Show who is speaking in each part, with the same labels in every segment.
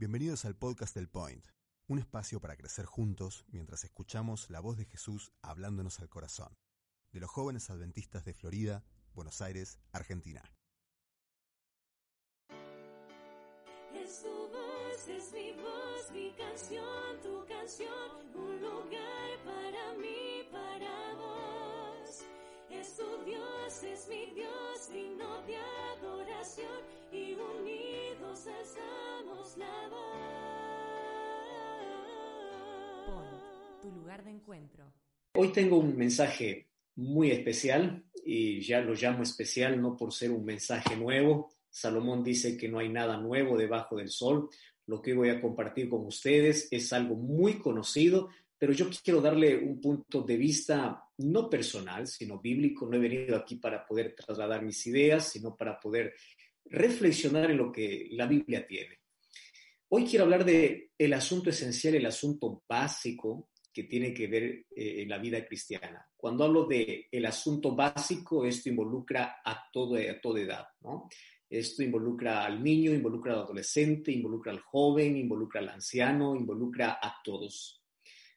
Speaker 1: Bienvenidos al podcast del Point, un espacio para crecer juntos mientras escuchamos la voz de Jesús hablándonos al corazón, de los jóvenes adventistas de Florida, Buenos Aires, Argentina.
Speaker 2: Es tu voz, es mi voz, mi canción, tu canción, un lugar para mí, para vos. Es tu Dios, es mi Dios, digno de adoración y unidos alzamos la voz.
Speaker 3: Point, tu lugar de encuentro.
Speaker 4: Hoy tengo un mensaje muy especial y ya lo llamo especial no por ser un mensaje nuevo. Salomón dice que no hay nada nuevo debajo del sol. Lo que voy a compartir con ustedes es algo muy conocido, pero yo quiero darle un punto de vista no personal, sino bíblico. No he venido aquí para poder trasladar mis ideas, sino para poder reflexionar en lo que la Biblia tiene. Hoy quiero hablar de el asunto esencial, el asunto básico que tiene que ver eh, en la vida cristiana. Cuando hablo de el asunto básico, esto involucra a, todo, a toda edad, ¿no? Esto involucra al niño, involucra al adolescente, involucra al joven, involucra al anciano, involucra a todos.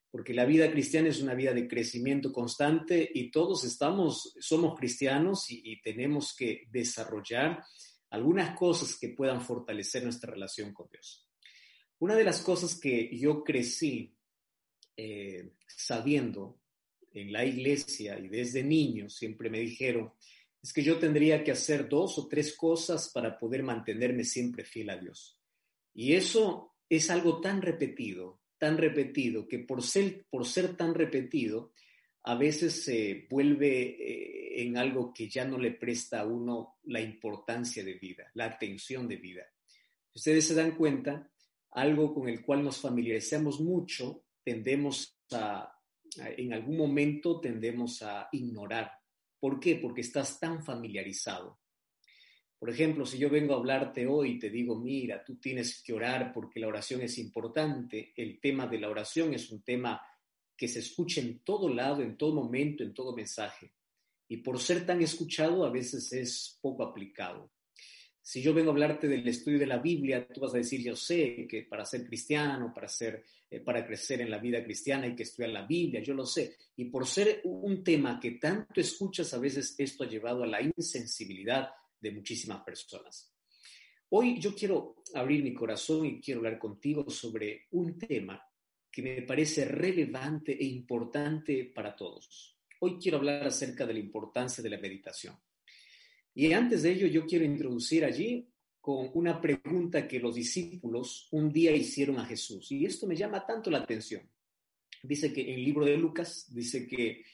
Speaker 4: Porque la vida cristiana es una vida de crecimiento constante y todos estamos, somos cristianos y, y tenemos que desarrollar algunas cosas que puedan fortalecer nuestra relación con Dios. Una de las cosas que yo crecí eh, sabiendo en la iglesia y desde niño siempre me dijeron, es que yo tendría que hacer dos o tres cosas para poder mantenerme siempre fiel a Dios. Y eso es algo tan repetido, tan repetido, que por ser, por ser tan repetido, a veces se vuelve eh, en algo que ya no le presta a uno la importancia de vida, la atención de vida. Ustedes se dan cuenta, algo con el cual nos familiarizamos mucho, tendemos a, en algún momento tendemos a ignorar. ¿Por qué? Porque estás tan familiarizado. Por ejemplo, si yo vengo a hablarte hoy y te digo, mira, tú tienes que orar porque la oración es importante, el tema de la oración es un tema que se escucha en todo lado, en todo momento, en todo mensaje. Y por ser tan escuchado, a veces es poco aplicado. Si yo vengo a hablarte del estudio de la Biblia, tú vas a decir, yo sé que para ser cristiano, para, ser, eh, para crecer en la vida cristiana hay que estudiar la Biblia, yo lo sé. Y por ser un tema que tanto escuchas, a veces esto ha llevado a la insensibilidad de muchísimas personas. Hoy yo quiero abrir mi corazón y quiero hablar contigo sobre un tema que me parece relevante e importante para todos. Hoy quiero hablar acerca de la importancia de la meditación. Y antes de ello, yo quiero introducir allí con una pregunta que los discípulos un día hicieron a Jesús. Y esto me llama tanto la atención. Dice que en el libro de Lucas, dice que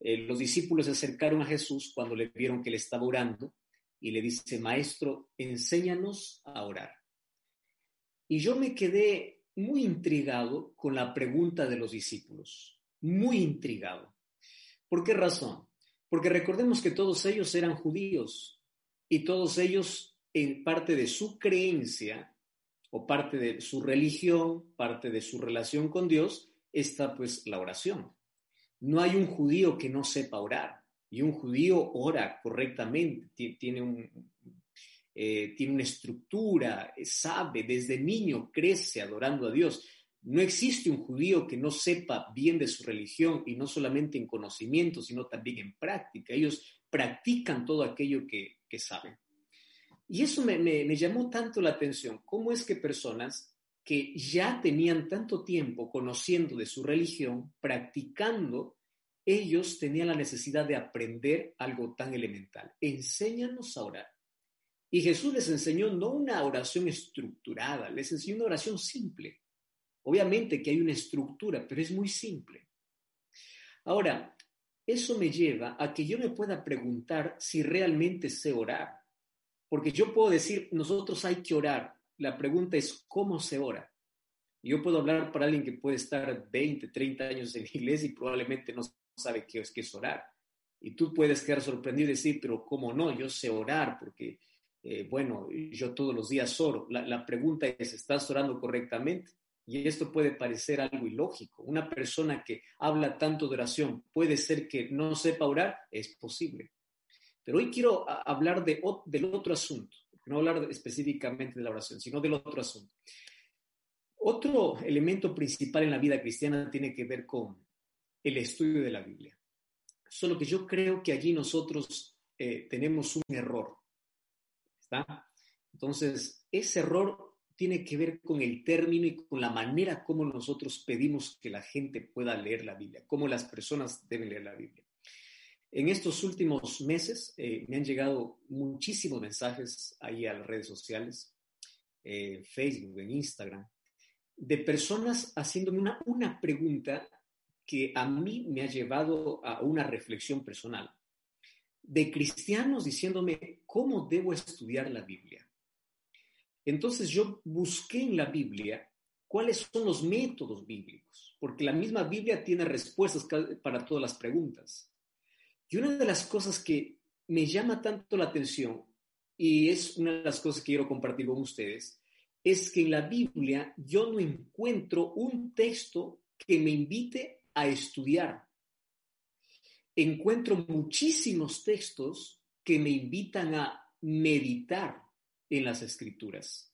Speaker 4: eh, los discípulos se acercaron a Jesús cuando le vieron que le estaba orando y le dice, Maestro, enséñanos a orar. Y yo me quedé muy intrigado con la pregunta de los discípulos, muy intrigado. ¿Por qué razón? Porque recordemos que todos ellos eran judíos y todos ellos, en parte de su creencia o parte de su religión, parte de su relación con Dios, está pues la oración. No hay un judío que no sepa orar y un judío ora correctamente, tiene, un, eh, tiene una estructura, sabe, desde niño crece adorando a Dios. No existe un judío que no sepa bien de su religión y no solamente en conocimiento, sino también en práctica. Ellos practican todo aquello que, que saben. Y eso me, me, me, llamó tanto la atención. ¿Cómo es que personas que ya tenían tanto tiempo conociendo de su religión, practicando, ellos tenían la necesidad de aprender algo tan elemental? Enséñanos a orar. Y Jesús les enseñó no una oración estructurada, les enseñó una oración simple Obviamente que hay una estructura, pero es muy simple. Ahora, eso me lleva a que yo me pueda preguntar si realmente sé orar. Porque yo puedo decir, nosotros hay que orar. La pregunta es, ¿cómo se ora? Yo puedo hablar para alguien que puede estar 20, 30 años en la iglesia y probablemente no sabe qué es, qué es orar. Y tú puedes quedar sorprendido y decir, pero ¿cómo no? Yo sé orar porque, eh, bueno, yo todos los días oro. La, pregunta es, ¿estás orando correctamente? Y esto puede parecer algo ilógico. Una persona que habla tanto de oración, ¿puede ser que no sepa orar? Es posible. Pero hoy quiero hablar de, del otro asunto, no hablar específicamente de la oración, sino del otro asunto. Otro elemento principal en la vida cristiana tiene que ver con el estudio de la Biblia. Solo que yo creo que allí nosotros eh, tenemos un error. Entonces, ese error tiene que ver con el término y con la manera como nosotros pedimos que la gente pueda leer la Biblia, cómo las personas deben leer la Biblia. En estos últimos meses eh, me han llegado muchísimos mensajes ahí a las redes sociales, eh, Facebook, en Instagram, de personas haciéndome una, una pregunta que a mí me ha llevado a una reflexión personal, de cristianos diciéndome, ¿cómo debo estudiar la Biblia? Entonces yo busqué en la Biblia cuáles son los métodos bíblicos, porque la misma Biblia tiene respuestas para todas las preguntas. Y una de las cosas que me llama tanto la atención, y es una de las cosas que quiero compartir con ustedes, es que en la Biblia yo no encuentro un texto que me invite a estudiar. Encuentro muchísimos textos que me invitan a meditar en las escrituras.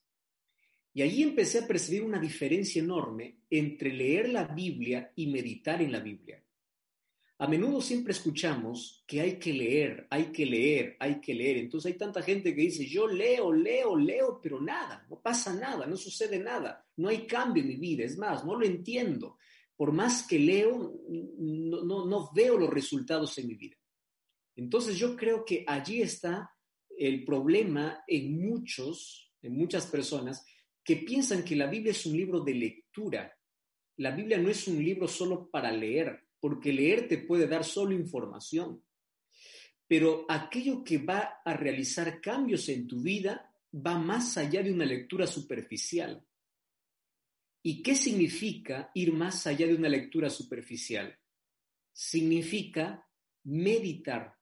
Speaker 4: Y allí empecé a percibir una diferencia enorme entre leer la Biblia y meditar en la Biblia. A menudo siempre escuchamos que hay que leer, hay que leer, hay que leer. Entonces hay tanta gente que dice, yo leo, leo, leo, pero nada, no pasa nada, no sucede nada, no hay cambio en mi vida. Es más, no lo entiendo. Por más que leo, no, no, veo los resultados en mi vida. Entonces yo creo que allí está el problema en muchos, en muchas personas que piensan que la Biblia es un libro de lectura. La Biblia no es un libro solo para leer porque leer te puede dar solo información. Pero aquello que va a realizar cambios en tu vida va más allá de una lectura superficial. ¿Y qué significa ir más allá de una lectura superficial? Significa meditar.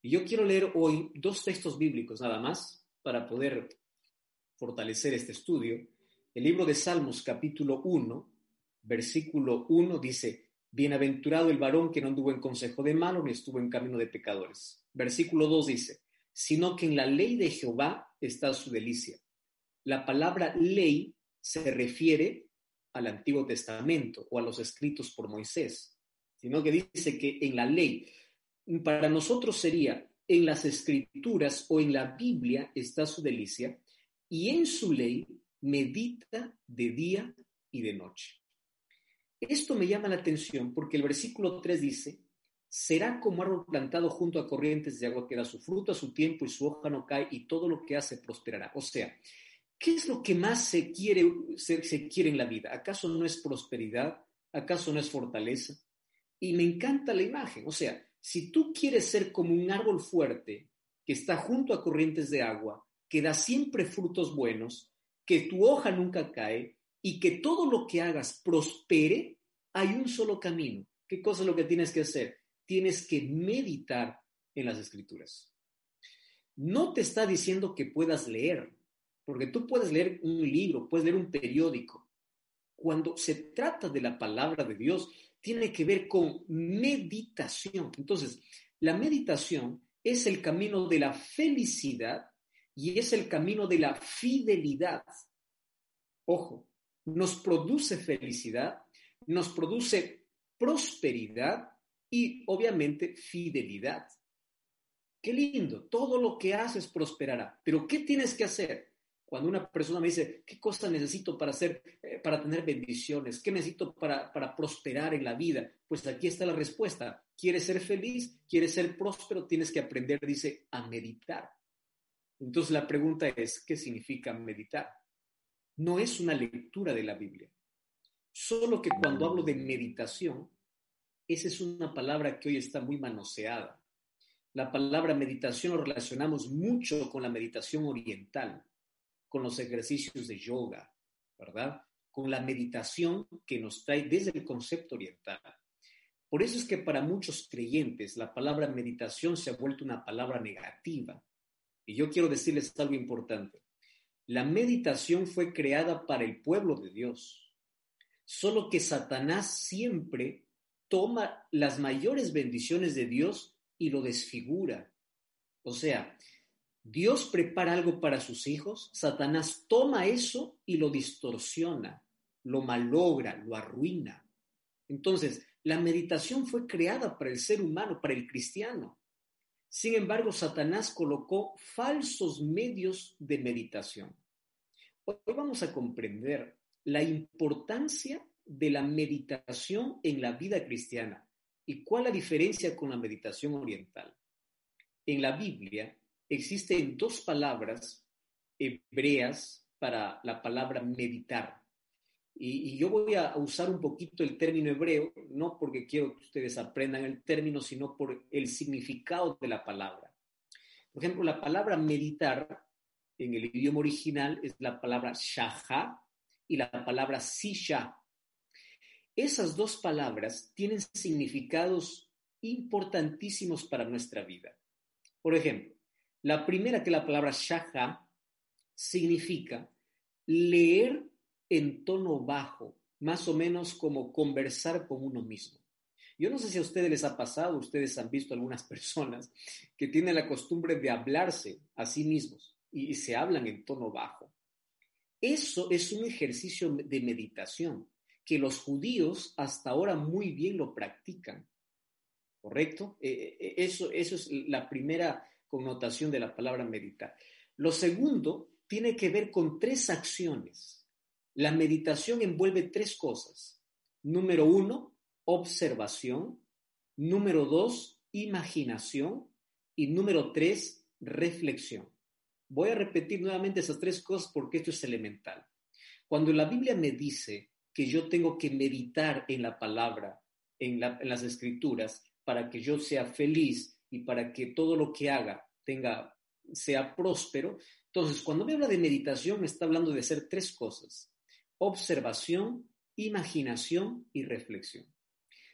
Speaker 4: Y yo quiero leer hoy dos textos bíblicos nada más para poder fortalecer este estudio. El libro de Salmos capítulo 1, versículo 1 dice, Bienaventurado el varón que no anduvo en consejo de malos ni estuvo en camino de pecadores. Versículo 2 dice, sino que en la ley de Jehová está su delicia. La palabra ley se refiere al Antiguo Testamento o a los escritos por Moisés, sino que dice que en la ley, para nosotros sería en las escrituras o en la Biblia está su delicia y en su ley medita de día y de noche. Esto me llama la atención porque el versículo 3 dice, será como árbol plantado junto a corrientes de agua que da su fruto a su tiempo y su hoja no cae y todo lo que hace prosperará. O sea, ¿qué es lo que más se quiere, se, se quiere en la vida? ¿Acaso no es prosperidad? ¿Acaso no es fortaleza? Y me encanta la imagen. O sea, si tú quieres ser como un árbol fuerte que está junto a corrientes de agua, que da siempre frutos buenos, que tu hoja nunca cae, y que todo lo que hagas prospere, hay un solo camino. ¿Qué cosa es lo que tienes que hacer? Tienes que meditar en las escrituras. No te está diciendo que puedas leer, porque tú puedes leer un libro, puedes leer un periódico. Cuando se trata de la palabra de Dios, tiene que ver con meditación. Entonces, la meditación es el camino de la felicidad y es el camino de la fidelidad. Ojo, nos produce felicidad, nos produce prosperidad y obviamente fidelidad. Qué lindo, todo lo que haces prosperará. Pero ¿qué tienes que hacer? Cuando una persona me dice, ¿qué cosa necesito para hacer, eh, para tener bendiciones? ¿Qué necesito para, para prosperar en la vida? Pues aquí está la respuesta. ¿Quieres ser feliz? ¿Quieres ser próspero? Tienes que aprender, dice, a meditar. Entonces la pregunta es, ¿qué significa meditar? no es una lectura de la Biblia. Solo que cuando hablo de meditación, esa es una palabra que hoy está muy manoseada. La palabra meditación lo relacionamos mucho con la meditación oriental, con los ejercicios de yoga, ¿verdad? Con la meditación que nos trae desde el concepto oriental. Por eso es que para muchos creyentes la palabra meditación se ha vuelto una palabra negativa. Y yo quiero decirles algo importante. La meditación fue creada para el pueblo de Dios. Solo que Satanás siempre toma las mayores bendiciones de Dios y lo desfigura. O sea, Dios prepara algo para sus hijos, Satanás toma eso y lo distorsiona. lo malogra, lo arruina. Entonces, la meditación fue creada para el ser humano, para el cristiano. Sin embargo, Satanás colocó falsos medios de meditación. Hoy vamos a comprender la importancia de la meditación en la vida cristiana y cuál la diferencia con la meditación oriental. En la Biblia existen dos palabras hebreas para la palabra meditar. Y, yo voy a usar un poquito el término hebreo, no porque quiero que ustedes aprendan el término, sino por el significado de la palabra. Por ejemplo, la palabra meditar en el idioma original es la palabra shaha y la palabra sisha. Esas dos palabras tienen significados importantísimos para nuestra vida. Por ejemplo, la primera que la palabra shaha significa leer en tono bajo, más o menos como conversar con uno mismo. Yo no sé si a ustedes les ha pasado, ustedes han visto algunas personas que tienen la costumbre de hablarse a sí mismos y, se hablan en tono bajo. Eso es un ejercicio de meditación que los judíos hasta ahora muy bien lo practican. ¿Correcto? Eh, eh, eso, eso es la primera connotación de la palabra meditar. Lo segundo tiene que ver con tres acciones la meditación envuelve tres cosas. Número uno, observación. Número dos, imaginación. Y número tres, reflexión. Voy a repetir nuevamente esas tres cosas porque esto es elemental. Cuando la Biblia me dice que yo tengo que meditar en la palabra, en, las escrituras, para que yo sea feliz y para que todo lo que haga tenga, sea próspero, entonces cuando me habla de meditación me está hablando de hacer tres cosas observación, imaginación y reflexión.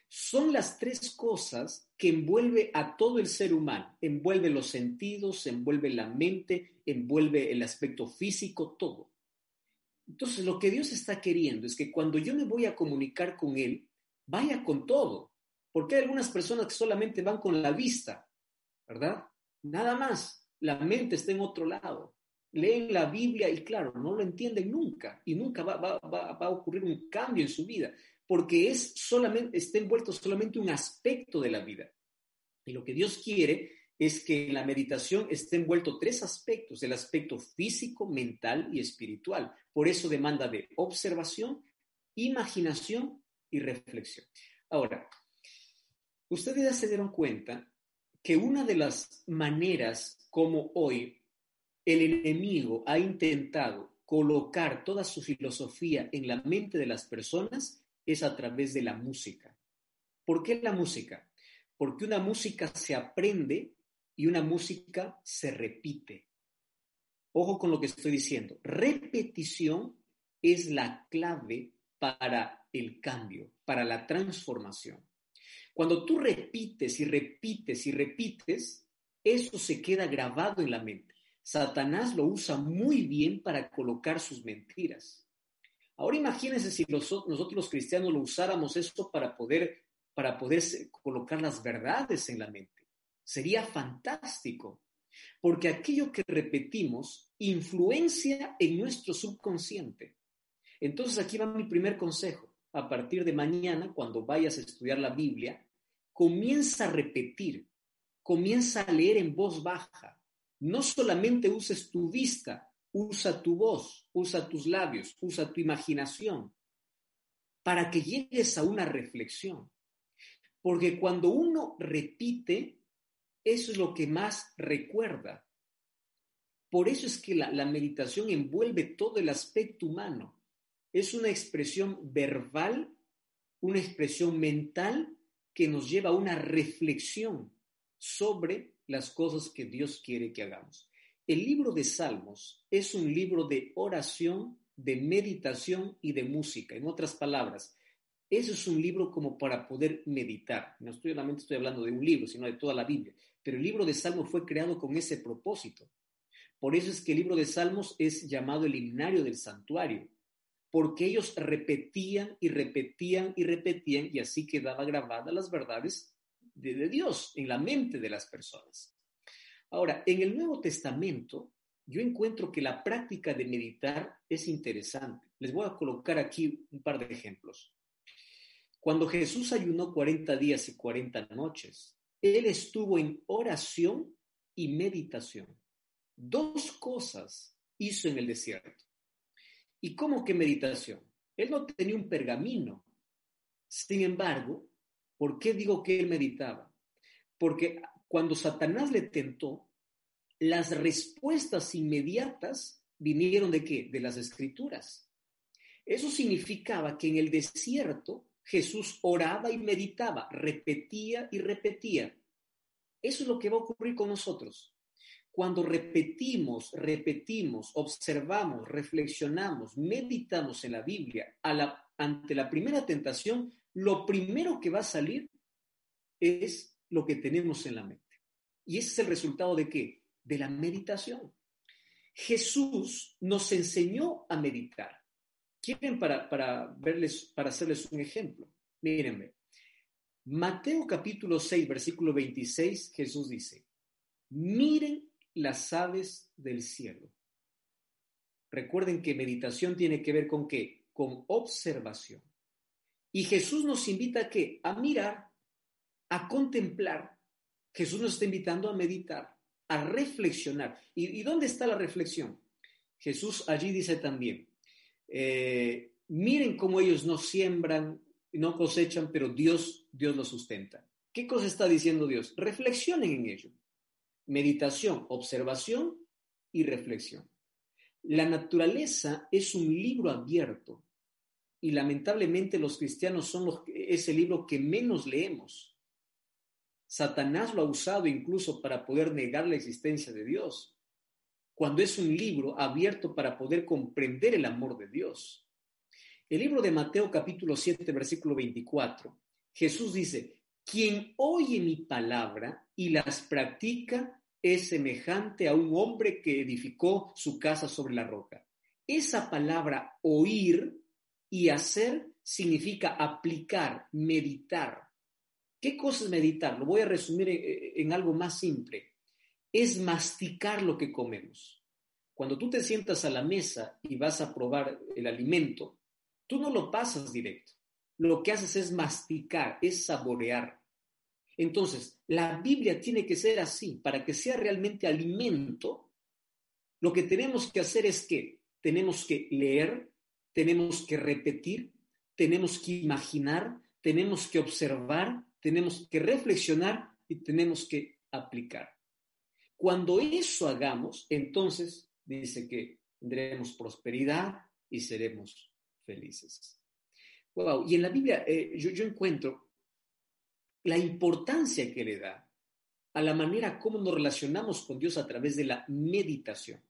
Speaker 4: Son las tres cosas que envuelve a todo el ser humano. Envuelve los sentidos, envuelve la mente, envuelve el aspecto físico, todo. Entonces, lo que Dios está queriendo es que cuando yo me voy a comunicar con Él, vaya con todo. Porque hay algunas personas que solamente van con la vista, ¿verdad? Nada más. La mente está en otro lado leen la Biblia y claro, no lo entienden nunca y nunca va, a ocurrir un cambio en su vida, porque es solamente, está envuelto solamente un aspecto de la vida. Y lo que Dios quiere es que en la meditación esté envuelto tres aspectos, el aspecto físico, mental y espiritual. Por eso demanda de observación, imaginación y reflexión. Ahora, ustedes ya se dieron cuenta que una de las maneras como hoy el enemigo ha intentado colocar toda su filosofía en la mente de las personas es a través de la música. ¿Por qué la música? Porque una música se aprende y una música se repite. Ojo con lo que estoy diciendo. Repetición es la clave para el cambio, para la transformación. Cuando tú repites y repites y repites, eso se queda grabado en la mente. Satanás lo usa muy bien para colocar sus mentiras. Ahora imagínense si nosotros los cristianos lo usáramos esto para poder, para poder colocar las verdades en la mente. Sería fantástico, porque aquello que repetimos influencia en nuestro subconsciente. Entonces aquí va mi primer consejo. A partir de mañana, cuando vayas a estudiar la Biblia, comienza a repetir, comienza a leer en voz baja, no solamente uses tu vista, usa tu voz, usa tus labios, usa tu imaginación, para que llegues a una reflexión. Porque cuando uno repite, eso es lo que más recuerda. Por eso es que la, la meditación envuelve todo el aspecto humano. Es una expresión verbal, una expresión mental que nos lleva a una reflexión sobre las cosas que Dios quiere que hagamos. El libro de Salmos es un libro de oración, de meditación y de música. En otras palabras, eso es un libro como para poder meditar. No estoy solamente estoy hablando de un libro, sino de toda la Biblia. Pero el libro de Salmos fue creado con ese propósito. Por eso es que el libro de Salmos es llamado el himnario del santuario, porque ellos repetían y repetían y repetían y así quedaba grabada las verdades de, Dios en la mente de las personas. Ahora, en el Nuevo Testamento, yo encuentro que la práctica de meditar es interesante. Les voy a colocar aquí un par de ejemplos. Cuando Jesús ayunó 40 días y 40 noches, Él estuvo en oración y meditación. Dos cosas hizo en el desierto. ¿Y cómo que meditación? Él no tenía un pergamino. Sin embargo, ¿por qué digo que él meditaba? Porque cuando Satanás le tentó, las respuestas inmediatas vinieron de qué? De las escrituras. Eso significaba que en el desierto Jesús oraba y meditaba, repetía y repetía. Eso es lo que va a ocurrir con nosotros. Cuando repetimos, repetimos, observamos, reflexionamos, meditamos en la Biblia ante la primera tentación, lo primero que va a salir es lo que tenemos en la mente. Y ese es el resultado de qué? De la meditación. Jesús nos enseñó a meditar. ¿Quieren para, para, verles, para hacerles un ejemplo? Mírenme. Mateo capítulo 6, versículo 26, Jesús dice, miren las aves del cielo. Recuerden que meditación tiene que ver con qué? Con observación. Y Jesús nos invita a qué? A mirar, a contemplar. Jesús nos está invitando a meditar, a reflexionar. ¿Y, dónde está la reflexión? Jesús allí dice también, eh, miren cómo ellos no siembran, no cosechan, pero Dios, Dios lo sustenta. ¿Qué cosa está diciendo Dios? Reflexionen en ello. Meditación, observación y reflexión. La naturaleza es un libro abierto y lamentablemente los cristianos son los, ese libro que menos leemos. Satanás lo ha usado incluso para poder negar la existencia de Dios cuando es un libro abierto para poder comprender el amor de Dios. El libro de Mateo capítulo 7, versículo 24, Jesús dice, quien oye mi palabra y las practica es semejante a un hombre que edificó su casa sobre la roca. Esa palabra oír y hacer significa aplicar, meditar. ¿Qué cosa es meditar? Lo voy a resumir en, en algo más simple es masticar lo que comemos. Cuando tú te sientas a la mesa y vas a probar el alimento, tú no lo pasas directo. Lo que haces es masticar, es saborear. Entonces, la Biblia tiene que ser así. Para que sea realmente alimento, lo que tenemos que hacer es que tenemos que leer, tenemos que repetir, tenemos que imaginar, tenemos que observar, tenemos que reflexionar y tenemos que aplicar. Cuando eso hagamos, entonces dice que tendremos prosperidad y seremos felices. Wow. Y en la Biblia eh, yo, yo encuentro la importancia que le da a la manera como nos relacionamos con Dios a través de la meditación.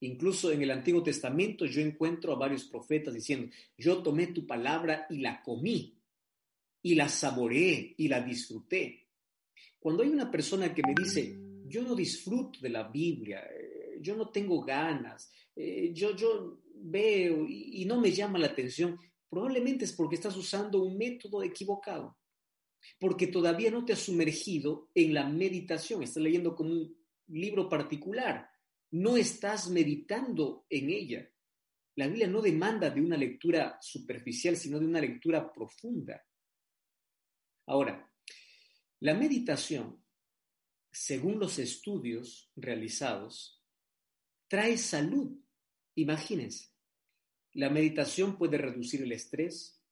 Speaker 4: Incluso en el Antiguo Testamento yo encuentro a varios profetas diciendo, yo tomé tu palabra y la comí, y la saboreé y la disfruté. Cuando hay una persona que me dice, yo no disfruto de la Biblia, eh, yo no tengo ganas, eh, yo, yo veo y, no me llama la atención, probablemente es porque estás usando un método equivocado, porque todavía no te has sumergido en la meditación, estás leyendo con un libro particular, no estás meditando en ella. La Biblia no demanda de una lectura superficial, sino de una lectura profunda. Ahora, la meditación según los estudios realizados, trae salud. Imagínense, la meditación puede reducir el estrés,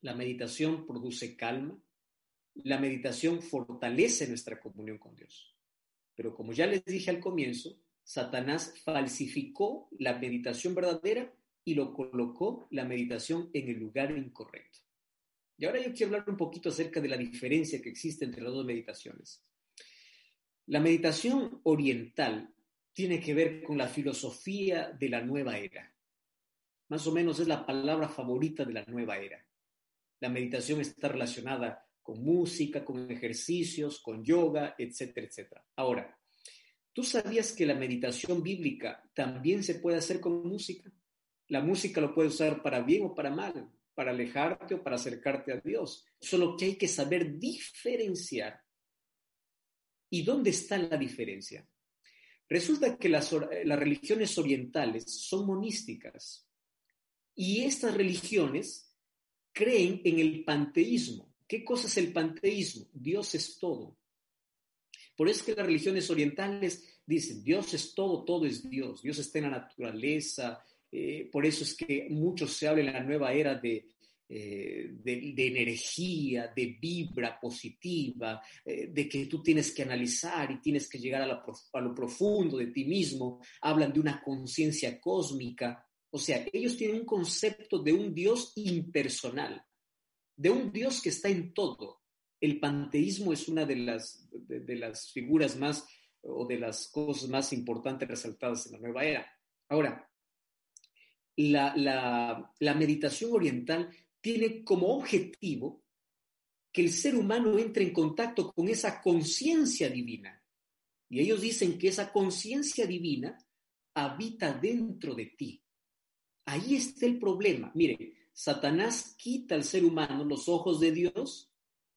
Speaker 4: la meditación produce calma, la meditación fortalece nuestra comunión con Dios. Pero como ya les dije al comienzo, Satanás falsificó la meditación verdadera y lo colocó la meditación en el lugar incorrecto. Y ahora yo quiero hablar un poquito acerca de la diferencia que existe entre las dos meditaciones. La meditación oriental tiene que ver con la filosofía de la nueva era. Más o menos es la palabra favorita de la nueva era. La meditación está relacionada con música, con ejercicios, con yoga, etcétera, etcétera. Ahora, ¿tú sabías que la meditación bíblica también se puede hacer con música? La música lo puede usar para bien o para mal, para alejarte o para acercarte a Dios. Solo que hay que saber diferenciar ¿Y dónde está la diferencia? Resulta que las, religiones orientales son monísticas. Y estas religiones creen en el panteísmo. ¿Qué cosa es el panteísmo? Dios es todo. Por eso es que las religiones orientales dicen, Dios es todo, todo es Dios. Dios está en la naturaleza. Eh, por eso es que mucho se habla en la nueva era de, eh, de, energía, de vibra positiva, eh, de que tú tienes que analizar y tienes que llegar a, a lo profundo de ti mismo. Hablan de una conciencia cósmica. O sea, ellos tienen un concepto de un Dios impersonal, de un Dios que está en todo. El panteísmo es una de las, de, las figuras más o de las cosas más importantes resaltadas en la nueva era. Ahora, la, la, la, meditación oriental tiene como objetivo que el ser humano entre en contacto con esa conciencia divina. Y ellos dicen que esa conciencia divina habita dentro de ti. Ahí está el problema. Mire, Satanás quita al ser humano los ojos de Dios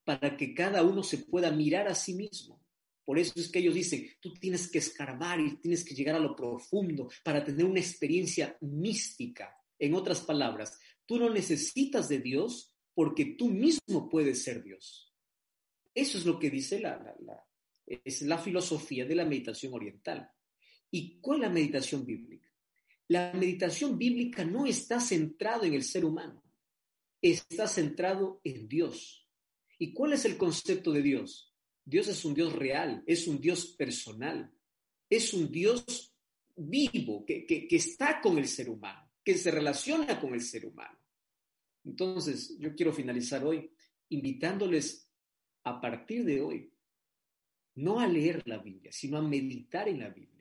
Speaker 4: para que cada uno se pueda mirar a sí mismo. Por eso es que ellos dicen, tú tienes que escarbar y tienes que llegar a lo profundo para tener una experiencia mística. En otras palabras, Tú no necesitas de Dios porque tú mismo puedes ser Dios. Eso es lo que dice la, es la filosofía de la meditación oriental. ¿Y cuál es la meditación bíblica? La meditación bíblica no está centrado en el ser humano, está centrado en Dios. ¿Y cuál es el concepto de Dios? Dios es un Dios real, es un Dios personal, es un Dios vivo que, que está con el ser humano que se relaciona con el ser humano. Entonces, yo quiero finalizar hoy invitándoles a partir de hoy, no a leer la Biblia, sino a meditar en la Biblia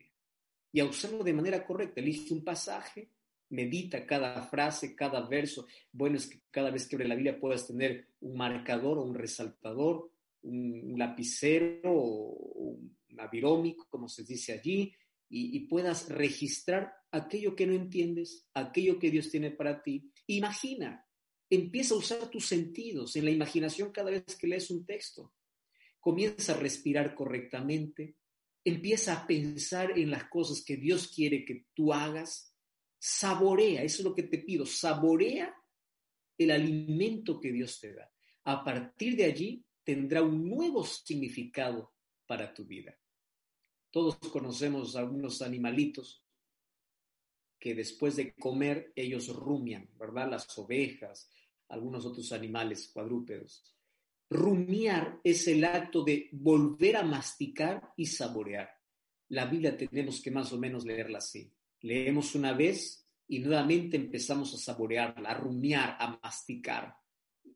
Speaker 4: y a usarlo de manera correcta. Elige un pasaje, medita cada frase, cada verso. Bueno, es que cada vez que abre la Biblia puedas tener un marcador o un resaltador, un, lapicero o un avirómico, como se dice allí, y, puedas registrar aquello que no entiendes, aquello que Dios tiene para ti. Imagina, empieza a usar tus sentidos en la imaginación cada vez que lees un texto. Comienza a respirar correctamente, empieza a pensar en las cosas que Dios quiere que tú hagas. Saborea, eso es lo que te pido, saborea el alimento que Dios te da. A partir de allí tendrá un nuevo significado para tu vida. Todos conocemos algunos animalitos que después de comer ellos rumian, ¿verdad? Las ovejas, algunos otros animales cuadrúpedos. Rumiar es el acto de volver a masticar y saborear. La Biblia tenemos que más o menos leerla así. Leemos una vez y nuevamente empezamos a saborearla, a rumiar, a masticar,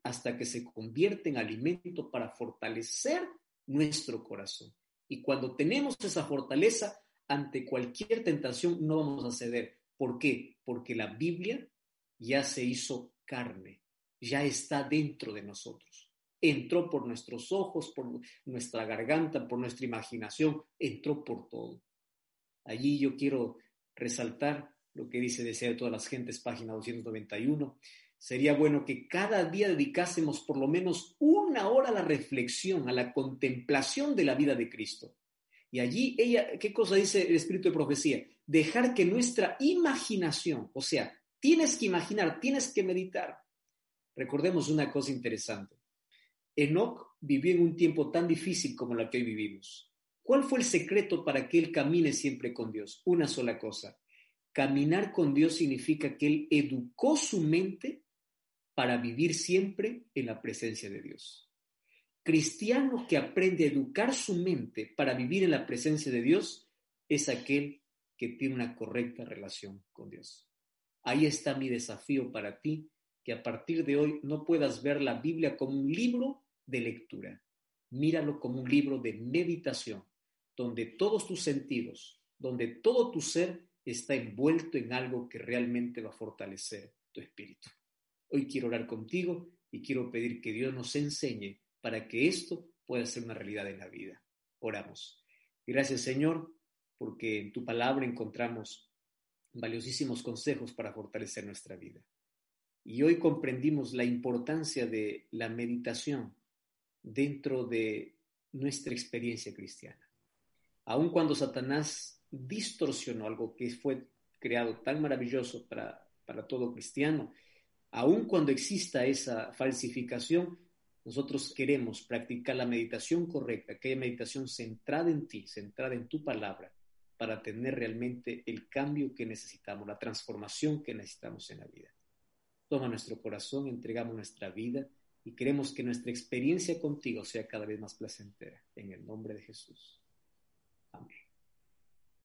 Speaker 4: hasta que se convierte en alimento para fortalecer nuestro corazón. Y cuando tenemos esa fortaleza, ante cualquier tentación no vamos a ceder. ¿Por qué? Porque la Biblia ya se hizo carne, ya está dentro de nosotros. Entró por nuestros ojos, por nuestra garganta, por nuestra imaginación, entró por todo. Allí yo quiero resaltar lo que dice Deseo de todas las gentes, página 291. Sería bueno que cada día dedicásemos por lo menos una hora a la reflexión, a la contemplación de la vida de Cristo. Y allí ella, ¿qué cosa dice el espíritu de profecía? Dejar que nuestra imaginación, o sea, tienes que imaginar, tienes que meditar. Recordemos una cosa interesante. Enoch vivió en un tiempo tan difícil como la que hoy vivimos. ¿Cuál fue el secreto para que él camine siempre con Dios? Una sola cosa. Caminar con Dios significa que él educó su mente para vivir siempre en la presencia de Dios. Cristiano que aprende a educar su mente para vivir en la presencia de Dios es aquel que tiene una correcta relación con Dios. Ahí está mi desafío para ti, que a partir de hoy no puedas ver la Biblia como un libro de lectura. Míralo como un libro de meditación, donde todos tus sentidos, donde todo tu ser está envuelto en algo que realmente va a fortalecer tu espíritu. Hoy quiero orar contigo y quiero pedir que Dios nos enseñe para que esto pueda ser una realidad en la vida. Oramos. Gracias Señor, porque en tu palabra encontramos valiosísimos consejos para fortalecer nuestra vida. Y hoy comprendimos la importancia de la meditación dentro de nuestra experiencia cristiana. Aun cuando Satanás distorsionó algo que fue creado tan maravilloso para para todo cristiano. Aun cuando exista esa falsificación, nosotros queremos practicar la meditación correcta, aquella meditación centrada en ti, centrada en tu palabra, para tener realmente el cambio que necesitamos, la transformación que necesitamos en la vida. Toma nuestro corazón, entregamos nuestra vida y queremos que nuestra experiencia contigo sea cada vez más placentera. En el nombre de Jesús. Amén.